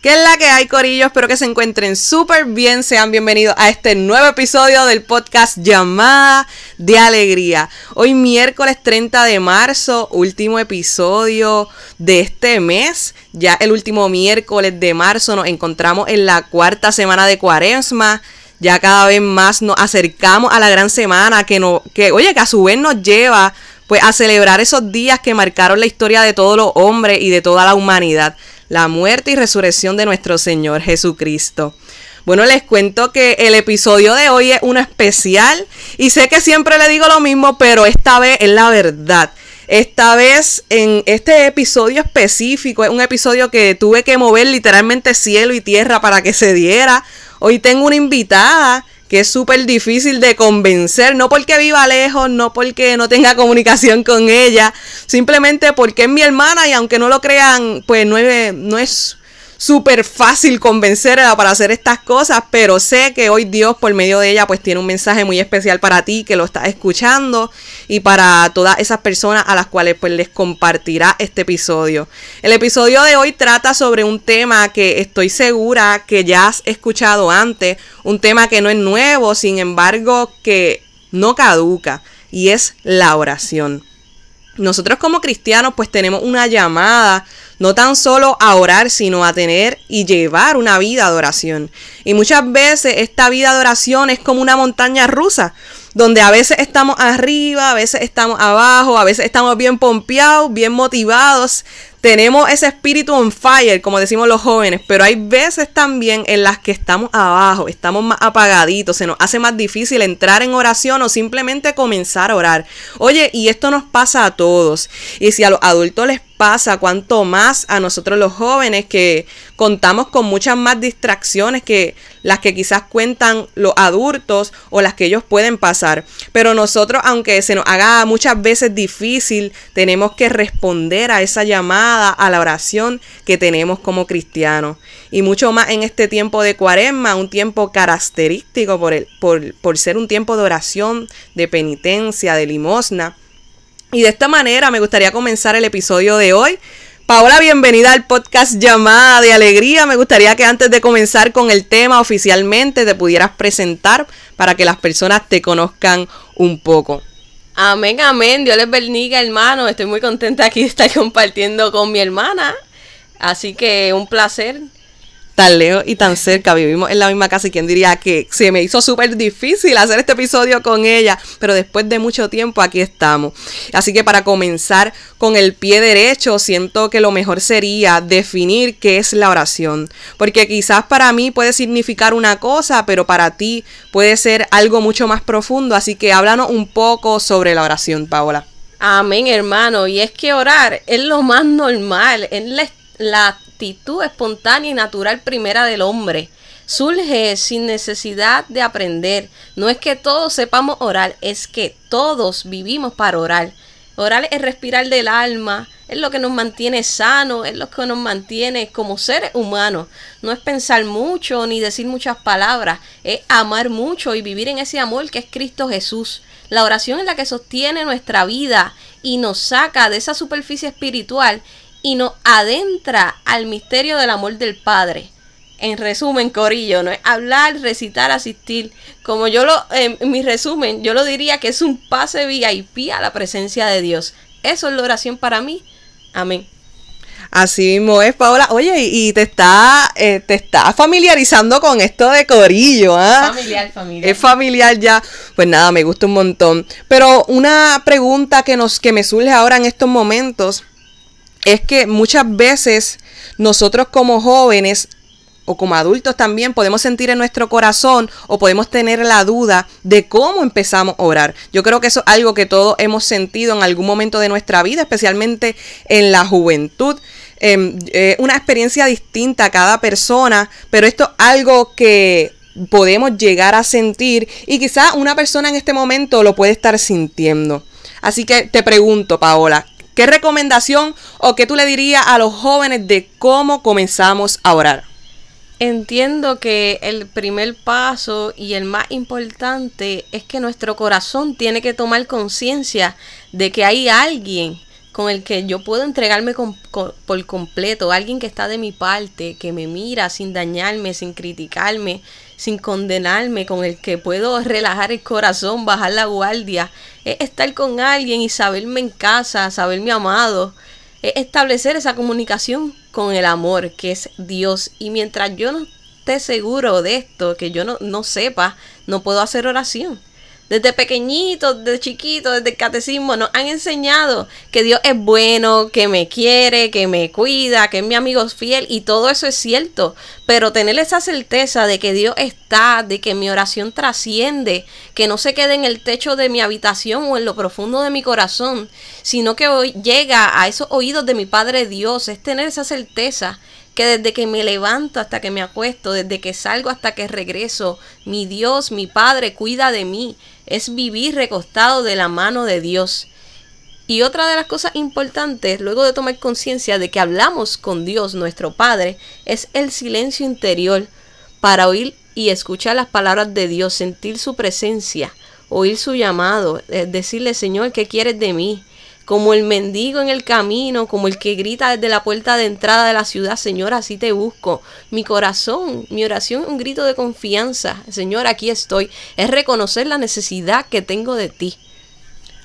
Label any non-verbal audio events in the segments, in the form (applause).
¿Qué es la que hay, Corillo? Espero que se encuentren súper bien. Sean bienvenidos a este nuevo episodio del podcast Llamada de Alegría. Hoy miércoles 30 de marzo, último episodio de este mes. Ya el último miércoles de marzo nos encontramos en la cuarta semana de cuaresma. Ya cada vez más nos acercamos a la gran semana que, no, que oye, que a su vez nos lleva pues a celebrar esos días que marcaron la historia de todos los hombres y de toda la humanidad la muerte y resurrección de nuestro Señor Jesucristo. Bueno, les cuento que el episodio de hoy es uno especial y sé que siempre le digo lo mismo, pero esta vez es la verdad. Esta vez en este episodio específico es un episodio que tuve que mover literalmente cielo y tierra para que se diera. Hoy tengo una invitada que es súper difícil de convencer, no porque viva lejos, no porque no tenga comunicación con ella, simplemente porque es mi hermana y aunque no lo crean, pues no es, no es súper fácil convencerla para hacer estas cosas, pero sé que hoy Dios por medio de ella pues tiene un mensaje muy especial para ti que lo estás escuchando y para todas esas personas a las cuales pues les compartirá este episodio. El episodio de hoy trata sobre un tema que estoy segura que ya has escuchado antes, un tema que no es nuevo, sin embargo que no caduca y es la oración. Nosotros como cristianos pues tenemos una llamada no tan solo a orar, sino a tener y llevar una vida de oración. Y muchas veces esta vida de oración es como una montaña rusa, donde a veces estamos arriba, a veces estamos abajo, a veces estamos bien pompeados, bien motivados, tenemos ese espíritu on fire, como decimos los jóvenes, pero hay veces también en las que estamos abajo, estamos más apagaditos, se nos hace más difícil entrar en oración o simplemente comenzar a orar. Oye, y esto nos pasa a todos. Y si a los adultos les pasa, cuanto más a nosotros los jóvenes que contamos con muchas más distracciones que las que quizás cuentan los adultos o las que ellos pueden pasar. Pero nosotros, aunque se nos haga muchas veces difícil, tenemos que responder a esa llamada, a la oración que tenemos como cristianos. Y mucho más en este tiempo de cuaresma, un tiempo característico por, el, por, por ser un tiempo de oración, de penitencia, de limosna. Y de esta manera me gustaría comenzar el episodio de hoy. Paola, bienvenida al podcast Llamada de Alegría. Me gustaría que antes de comenzar con el tema oficialmente te pudieras presentar para que las personas te conozcan un poco. Amén, amén. Dios les bendiga, hermano. Estoy muy contenta aquí de estar (laughs) compartiendo con mi hermana. Así que un placer tan lejos y tan cerca, vivimos en la misma casa y quien diría que se me hizo súper difícil hacer este episodio con ella, pero después de mucho tiempo aquí estamos. Así que para comenzar con el pie derecho, siento que lo mejor sería definir qué es la oración, porque quizás para mí puede significar una cosa, pero para ti puede ser algo mucho más profundo, así que háblanos un poco sobre la oración, Paola. Amén, hermano, y es que orar es lo más normal, es la, la actitud espontánea y natural primera del hombre. Surge sin necesidad de aprender. No es que todos sepamos orar, es que todos vivimos para orar. Orar es respirar del alma, es lo que nos mantiene sano, es lo que nos mantiene como seres humanos. No es pensar mucho ni decir muchas palabras, es amar mucho y vivir en ese amor que es Cristo Jesús. La oración es la que sostiene nuestra vida y nos saca de esa superficie espiritual y nos adentra al misterio del amor del Padre. En resumen, Corillo, no es hablar, recitar, asistir. Como yo lo, en mi resumen, yo lo diría que es un pase VIP a la presencia de Dios. Eso es la oración para mí. Amén. Así mismo es, Paola. Oye, y, te está, eh, te está familiarizando con esto de Corillo, ¿ah? Familiar, familiar. Es familiar ya. Pues nada, me gusta un montón. Pero una pregunta que nos, que me surge ahora en estos momentos es que muchas veces nosotros como jóvenes o como adultos también podemos sentir en nuestro corazón o podemos tener la duda de cómo empezamos a orar. Yo creo que eso es algo que todos hemos sentido en algún momento de nuestra vida, especialmente en la juventud. em, eh, una experiencia distinta a cada persona, pero esto es algo que podemos llegar a sentir y quizá una persona en este momento lo puede estar sintiendo. Así que te pregunto, Paola, ¿qué recomendación o qué tú le dirías a los jóvenes de cómo comenzamos a orar? Entiendo que el primer paso y el más importante es que nuestro corazón tiene que tomar conciencia de que hay alguien con el que yo puedo entregarme por completo, alguien que está de mi parte, que me mira sin dañarme, sin criticarme, sin condenarme, con el que puedo relajar el corazón, bajar la guardia, es estar con alguien y saberme en casa, saberme amado, es establecer esa comunicación con el amor que es Dios. Y mientras yo no esté seguro de esto, que yo no, no sepa, no puedo hacer oración. Desde pequeñitos, desde chiquitos, desde el catecismo, nos han enseñado que Dios es bueno, que me quiere, que me cuida, que es mi amigo fiel y todo eso es cierto. Pero tener esa certeza de que Dios está, de que mi oración trasciende, que no se quede en el techo de mi habitación o en lo profundo de mi corazón, sino que hoy llega a esos oídos de mi Padre Dios, es tener esa certeza que desde que me levanto hasta que me acuesto, desde que salgo hasta que regreso, mi Dios, mi Padre cuida de mí. Es vivir recostado de la mano de Dios. Y otra de las cosas importantes, luego de tomar conciencia de que hablamos con Dios, nuestro Padre, es el silencio interior para oír y escuchar las palabras de Dios, sentir su presencia, oír su llamado, eh, decirle, Señor, ¿qué quieres de mí? Como el mendigo en el camino, como el que grita desde la puerta de entrada de la ciudad, Señor, así te busco. Mi corazón, mi oración es un grito de confianza, Señor, aquí estoy. Es reconocer la necesidad que tengo de ti.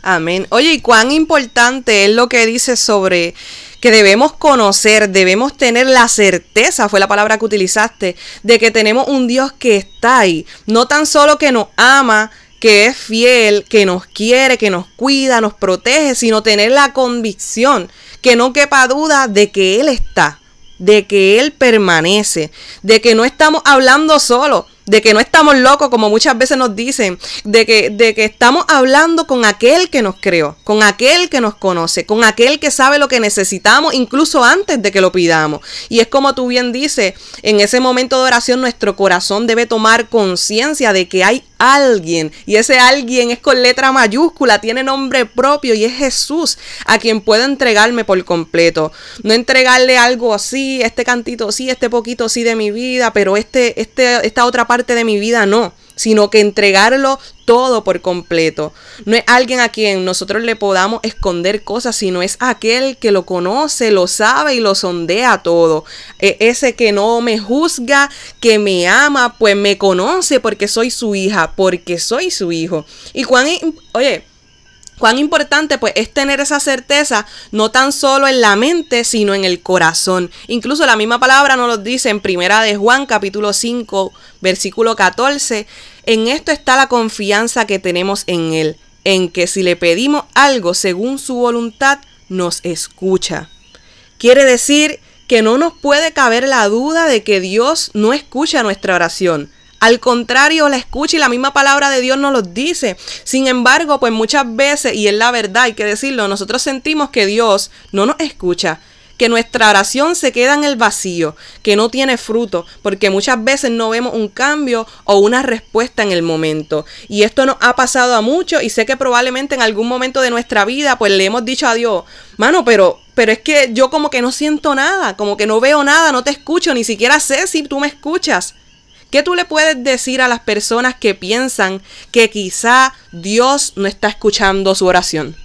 Amén. Oye, ¿y cuán importante es lo que dice sobre que debemos conocer, debemos tener la certeza, fue la palabra que utilizaste, de que tenemos un Dios que está ahí, no tan solo que nos ama, que es fiel, que nos quiere, que nos cuida, nos protege, sino tener la convicción que no quepa duda de que Él está, de que Él permanece, de que no estamos hablando solo, de que no estamos locos, como muchas veces nos dicen, de que, de que estamos hablando con aquel que nos creó, con aquel que nos conoce, con aquel que sabe lo que necesitamos incluso antes de que lo pidamos. Y es como tú bien dices, en ese momento de oración nuestro corazón debe tomar conciencia de que hay alguien y ese alguien es con letra mayúscula, tiene nombre propio y es Jesús a quien puedo entregarme por completo. No entregarle algo así, este cantito sí, este poquito sí de mi vida, pero este, este, esta otra parte de mi vida no sino que entregarlo todo por completo. No es alguien a quien nosotros le podamos esconder cosas, sino es aquel que lo conoce, lo sabe y lo sondea todo. E ese que no me juzga, que me ama, pues me conoce porque soy su hija, porque soy su hijo. Y cuán, oye, Cuán importante pues es tener esa certeza no tan solo en la mente, sino en el corazón. Incluso la misma palabra nos lo dice en Primera de Juan capítulo 5, versículo 14. En esto está la confianza que tenemos en él, en que si le pedimos algo según su voluntad, nos escucha. Quiere decir que no nos puede caber la duda de que Dios no escucha nuestra oración. Al contrario, la escucha y la misma palabra de Dios nos lo dice. Sin embargo, pues muchas veces, y es la verdad, hay que decirlo, nosotros sentimos que Dios no nos escucha que nuestra oración se queda en el vacío, que no tiene fruto, porque muchas veces no vemos un cambio o una respuesta en el momento. Y esto nos ha pasado a muchos y sé que probablemente en algún momento de nuestra vida pues le hemos dicho a Dios, mano, pero pero es que yo como que no siento nada, como que no veo nada, no te escucho, ni siquiera sé si tú me escuchas. ¿Qué tú le puedes decir a las personas que piensan que quizá Dios no está escuchando su oración?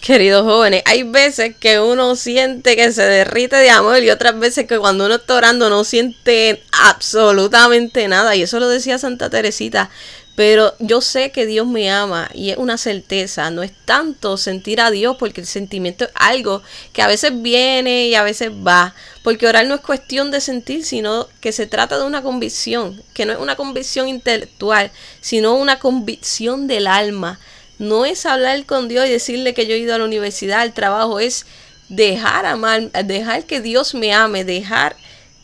Queridos jóvenes, hay veces que uno siente que se derrite de amor y otras veces que cuando uno está orando no siente absolutamente nada. Y eso lo decía Santa Teresita. Pero yo sé que Dios me ama y es una certeza. No es tanto sentir a Dios porque el sentimiento es algo que a veces viene y a veces va. Porque orar no es cuestión de sentir, sino que se trata de una convicción. Que no es una convicción intelectual, sino una convicción del alma. No es hablar con Dios y decirle que yo he ido a la universidad, al trabajo. Es dejar amar, dejar que Dios me ame, dejar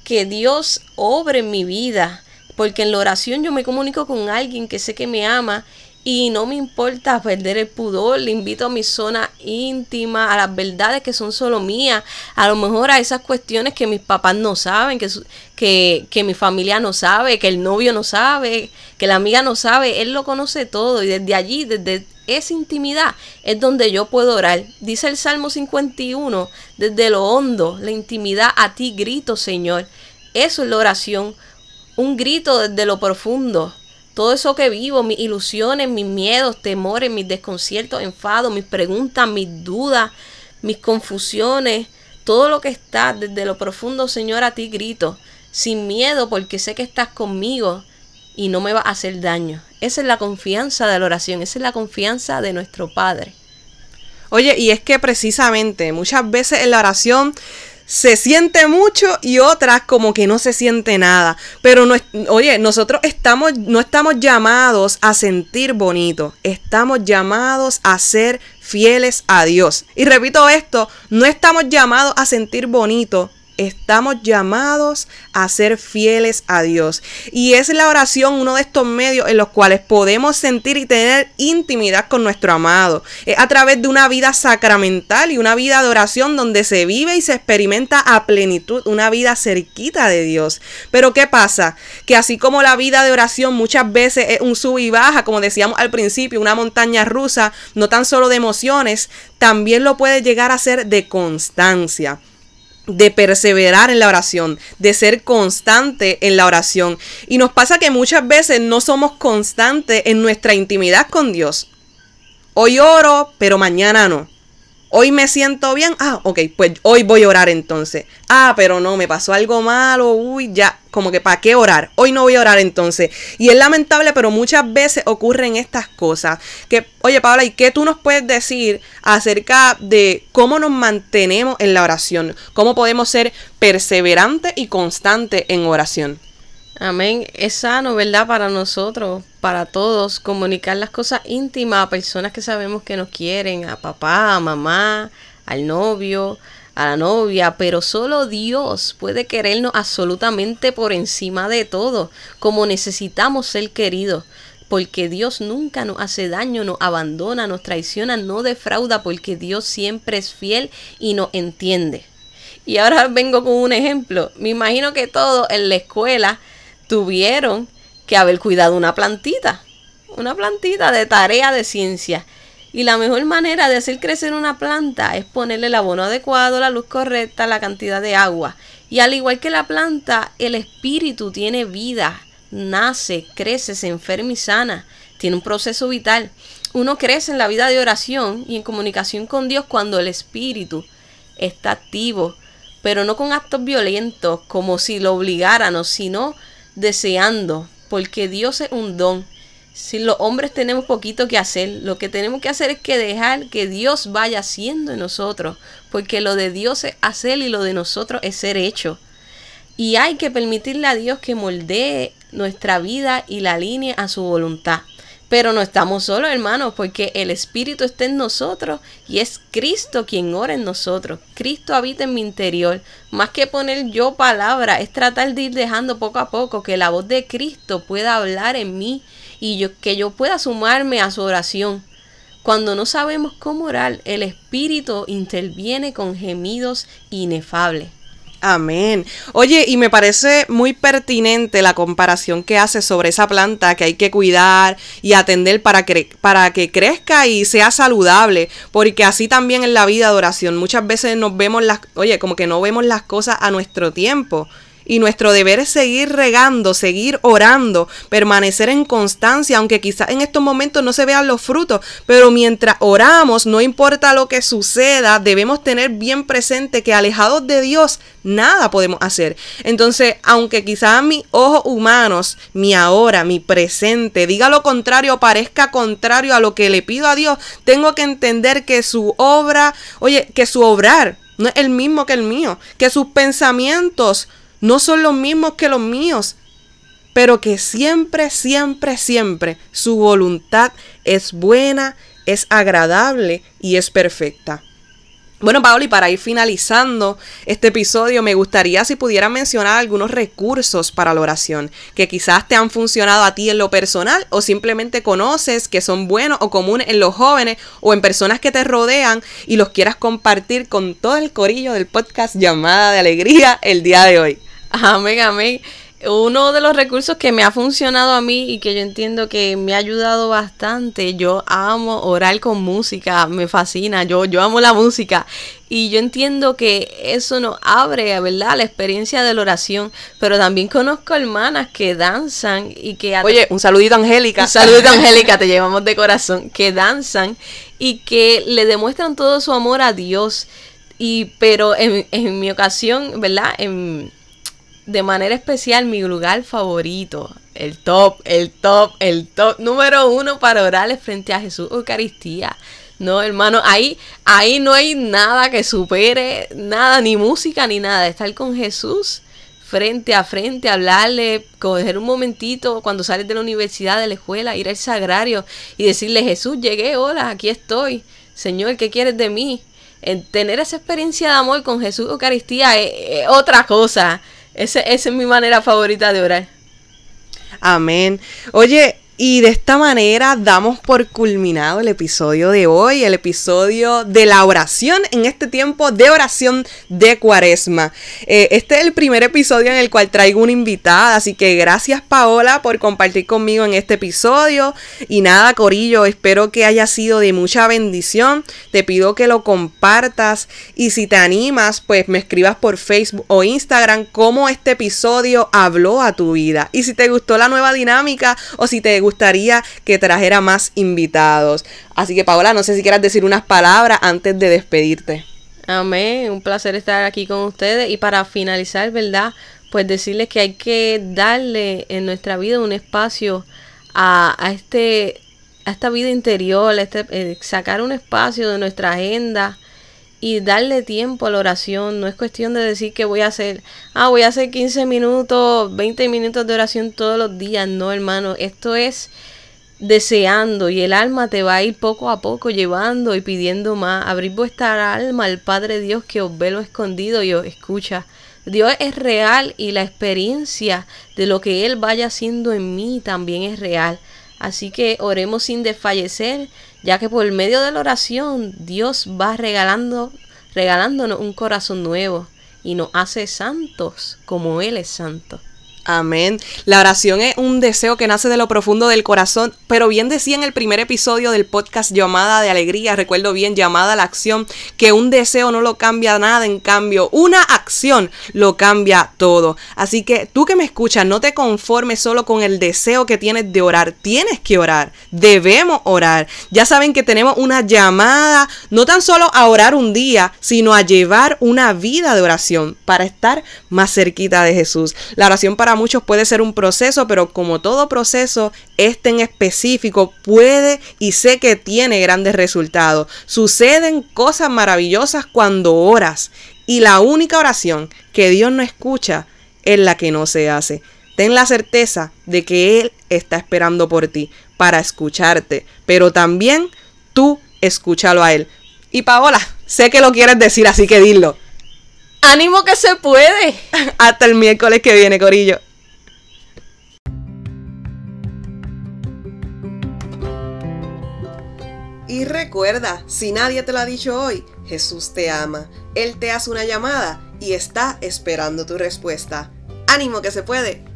que Dios obre mi vida porque en la oración yo me comunico con alguien que sé que me ama y no me importa perder el pudor, le invito a mi zona íntima, a las verdades que son solo mías, a lo mejor a esas cuestiones que mis papás no saben, que, que, que mi familia no sabe, que el novio no sabe, que la amiga no sabe, él lo conoce todo y desde allí, desde esa intimidad es donde yo puedo orar. Dice el Salmo 51, desde lo hondo, la intimidad a ti grito, Señor. Eso es la oración, un grito desde lo profundo todo eso que vivo, mis ilusiones, mis miedos, temores, mis desconciertos, enfados, mis preguntas, mis dudas, mis confusiones, todo lo que está desde lo profundo, Señor, a ti grito, sin miedo porque sé que estás conmigo y no me va a hacer daño. Esa es la confianza de la oración, esa es la confianza de nuestro Padre. Oye, y es que precisamente muchas veces en la oración se siente mucho y otras como que no se siente nada. Pero no, oye, nosotros estamos, no estamos llamados a sentir bonito, estamos llamados a ser fieles a Dios. Y repito esto, no estamos llamados a sentir bonito, estamos llamados a ser fieles a Dios. Y es la oración uno de estos medios en los cuales podemos sentir y tener intimidad con nuestro amado. Es a través de una vida sacramental y una vida de oración donde se vive y se experimenta a plenitud una vida cerquita de Dios. Pero ¿qué pasa? Que así como la vida de oración muchas veces es un sub y baja, como decíamos al principio, una montaña rusa, no tan solo de emociones, también lo puede llegar a ser de constancia de perseverar en la oración, de ser constante en la oración. Y nos pasa que muchas veces no somos constantes en nuestra intimidad con Dios. Hoy oro, pero mañana no. Hoy me siento bien. Ah, ok, pues hoy voy a orar entonces. Ah, pero no, me pasó algo malo. Uy, ya, como que ¿para qué orar? Hoy no voy a orar entonces. Y es lamentable, pero muchas veces ocurren estas cosas. Que, oye, Paula, ¿y qué tú nos puedes decir acerca de cómo nos mantenemos en la oración? ¿Cómo podemos ser perseverantes y constantes en oración? Amén. Es sano, ¿verdad? Para nosotros, para todos, comunicar las cosas íntimas a personas que sabemos que nos quieren, a papá, a mamá, al novio, a la novia, pero solo Dios puede querernos absolutamente por encima de todo, como necesitamos ser queridos. Porque Dios nunca nos hace daño, nos abandona, nos traiciona, no defrauda, porque Dios siempre es fiel y nos entiende. Y ahora vengo con un ejemplo. Me imagino que todos en la escuela tuvieron que haber cuidado una plantita, una plantita de tarea de ciencia. Y la mejor manera de hacer crecer una planta es ponerle el abono adecuado, la luz correcta, la cantidad de agua. Y al igual que la planta, el espíritu tiene vida, nace, crece, se enferma y sana, tiene un proceso vital. Uno crece en la vida de oración y en comunicación con Dios cuando el espíritu está activo, pero no con actos violentos como si lo obligáramos, sino deseando, porque Dios es un don. Si los hombres tenemos poquito que hacer, lo que tenemos que hacer es que dejar que Dios vaya haciendo en nosotros, porque lo de Dios es hacer y lo de nosotros es ser hecho. Y hay que permitirle a Dios que moldee nuestra vida y la alinee a su voluntad. Pero no estamos solos, hermanos, porque el Espíritu está en nosotros y es Cristo quien ora en nosotros. Cristo habita en mi interior. Más que poner yo palabra, es tratar de ir dejando poco a poco que la voz de Cristo pueda hablar en mí y yo, que yo pueda sumarme a su oración. Cuando no sabemos cómo orar, el Espíritu interviene con gemidos inefables. Amén. Oye, y me parece muy pertinente la comparación que hace sobre esa planta que hay que cuidar y atender para, para que crezca y sea saludable, porque así también en la vida de oración muchas veces nos vemos las, oye, como que no vemos las cosas a nuestro tiempo. Y nuestro deber es seguir regando, seguir orando, permanecer en constancia, aunque quizás en estos momentos no se vean los frutos, pero mientras oramos, no importa lo que suceda, debemos tener bien presente que alejados de Dios, nada podemos hacer. Entonces, aunque quizás mis ojos humanos, mi ahora, mi presente, diga lo contrario, parezca contrario a lo que le pido a Dios, tengo que entender que su obra, oye, que su obrar no es el mismo que el mío, que sus pensamientos no son los mismos que los míos, pero que siempre, siempre, siempre su voluntad es buena, es agradable y es perfecta. Bueno, Paola, y para ir finalizando este episodio, me gustaría si pudiera mencionar algunos recursos para la oración que quizás te han funcionado a ti en lo personal o simplemente conoces que son buenos o comunes en los jóvenes o en personas que te rodean y los quieras compartir con todo el corillo del podcast llamada de alegría el día de hoy. (laughs) Amén, amén uno de los recursos que me ha funcionado a mí y que yo entiendo que me ha ayudado bastante, yo amo orar con música, me fascina, yo, yo amo la música y yo entiendo que eso nos abre, ¿verdad?, la experiencia de la oración, pero también conozco hermanas que danzan y que... Oye, un saludito Angélica. Un saludito (laughs) Angélica, te llevamos de corazón, que danzan y que le demuestran todo su amor a Dios. Y, pero en, en mi ocasión, ¿verdad? En, de manera especial mi lugar favorito, el top, el top, el top número uno para orarle frente a Jesús Eucaristía. No, hermano, ahí, ahí no hay nada que supere, nada, ni música ni nada. Estar con Jesús frente a frente, hablarle, coger un momentito cuando sales de la universidad, de la escuela, ir al sagrario y decirle, Jesús, llegué, hola, aquí estoy. Señor, ¿qué quieres de mí? En tener esa experiencia de amor con Jesús Eucaristía es otra cosa esa es mi manera favorita de orar. Amén. Oye, y de esta manera damos por culminado el episodio de hoy, el episodio de la oración en este tiempo de oración de cuaresma. Eh, este es el primer episodio en el cual traigo una invitada, así que gracias Paola por compartir conmigo en este episodio. Y nada, Corillo, espero que haya sido de mucha bendición. Te pido que lo compartas y si te animas, pues me escribas por Facebook o Instagram cómo este episodio habló a tu vida. Y si te gustó la nueva dinámica o si te gustaría que trajera más invitados. Así que Paola, no sé si quieras decir unas palabras antes de despedirte. Amén, un placer estar aquí con ustedes y para finalizar, ¿verdad? Pues decirles que hay que darle en nuestra vida un espacio a, este a esta vida interior, este, eh, sacar un espacio de nuestra agenda y darle tiempo a la oración. No es cuestión de decir que voy a hacer, ah, voy a hacer 15 minutos, 20 minutos de oración todos los días. No, hermano, esto es deseando y el alma te va a ir poco a poco llevando y pidiendo más. Abrir vuestra alma al Padre Dios que os ve lo escondido y os escucha. Dios es real y la experiencia de lo que Él vaya haciendo en mí también es real. Así que oremos sin desfallecer ya que por medio de la oración Dios va regalando, regalándonos un corazón nuevo y nos hace santos como Él es santo. Amén. La oración es un deseo que nace de lo profundo del corazón, pero bien decía en el primer episodio del podcast llamada de alegría, recuerdo bien, llamada a la acción, que un deseo no lo cambia nada, en cambio, una acción lo cambia todo. Así que tú que me escuchas, no te conformes solo con el deseo que tienes de orar, tienes que orar, debemos orar. Ya saben que tenemos una llamada, no tan solo a orar un día, sino a llevar una vida de oración para estar más cerquita de Jesús. La oración para muchos puede ser un proceso, pero como todo proceso, este en específico puede y sé que tiene grandes resultados. Suceden cosas maravillosas cuando oras y la única oración que Dios no escucha es la que no se hace. Ten la certeza de que Él está esperando por ti para escucharte, pero también tú escúchalo a Él. Y Paola, sé que lo quieres decir, así que dilo. Ánimo que se puede. (laughs) Hasta el miércoles que viene, Corillo. Y recuerda, si nadie te lo ha dicho hoy, Jesús te ama. Él te hace una llamada y está esperando tu respuesta. Ánimo que se puede.